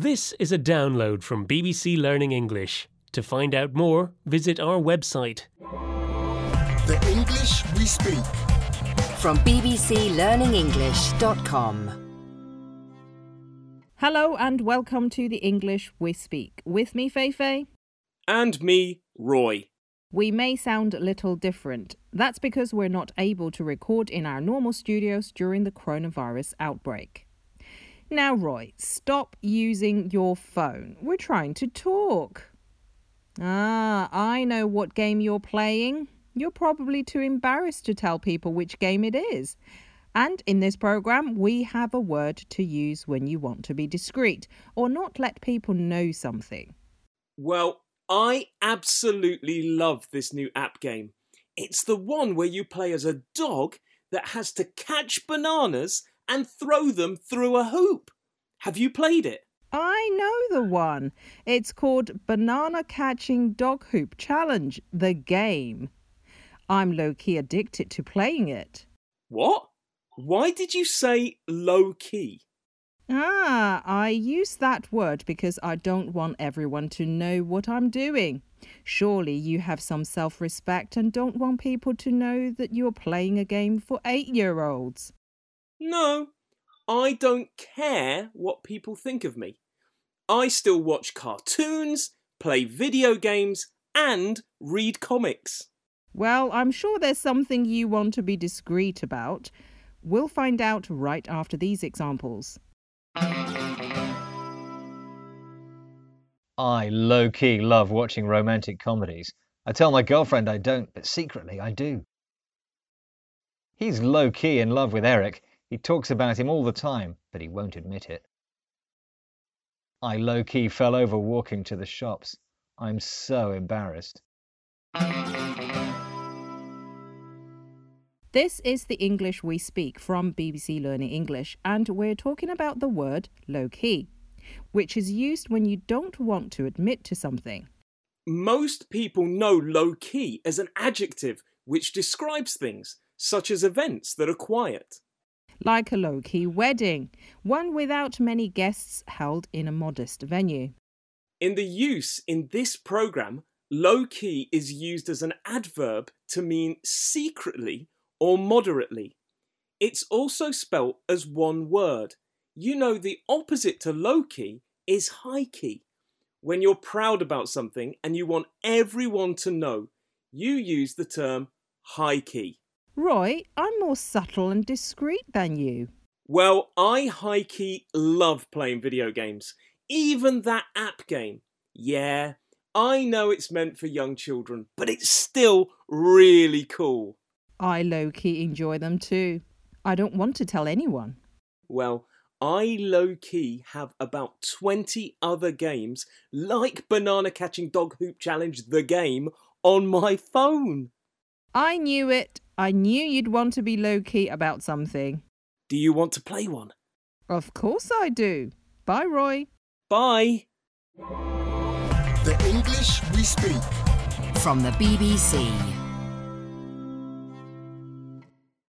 This is a download from BBC Learning English. To find out more, visit our website. The English we speak. From bbclearningenglish.com. Hello and welcome to the English we speak. With me, Feifei. And me, Roy. We may sound a little different. That's because we're not able to record in our normal studios during the coronavirus outbreak. Now, Roy, stop using your phone. We're trying to talk. Ah, I know what game you're playing. You're probably too embarrassed to tell people which game it is. And in this program, we have a word to use when you want to be discreet or not let people know something. Well, I absolutely love this new app game. It's the one where you play as a dog that has to catch bananas and throw them through a hoop. Have you played it? I know the one. It's called Banana Catching Dog Hoop Challenge, the game. I'm low key addicted to playing it. What? Why did you say low key? Ah, I use that word because I don't want everyone to know what I'm doing. Surely you have some self respect and don't want people to know that you're playing a game for eight year olds. No, I don't care what people think of me. I still watch cartoons, play video games, and read comics. Well, I'm sure there's something you want to be discreet about. We'll find out right after these examples. I low key love watching romantic comedies. I tell my girlfriend I don't, but secretly I do. He's low key in love with Eric. He talks about him all the time, but he won't admit it. I low key fell over walking to the shops. I'm so embarrassed. This is the English we speak from BBC Learning English, and we're talking about the word low key, which is used when you don't want to admit to something. Most people know low key as an adjective which describes things, such as events that are quiet. Like a low key wedding, one without many guests held in a modest venue. In the use in this program, low key is used as an adverb to mean secretly or moderately. It's also spelt as one word. You know, the opposite to low key is high key. When you're proud about something and you want everyone to know, you use the term high key. Roy, I'm more subtle and discreet than you. Well, I high key love playing video games, even that app game. Yeah, I know it's meant for young children, but it's still really cool. I low key enjoy them too. I don't want to tell anyone. Well, I low key have about 20 other games like Banana Catching Dog Hoop Challenge the game on my phone. I knew it. I knew you'd want to be low key about something. Do you want to play one? Of course I do. Bye, Roy. Bye. The English we speak. From the BBC.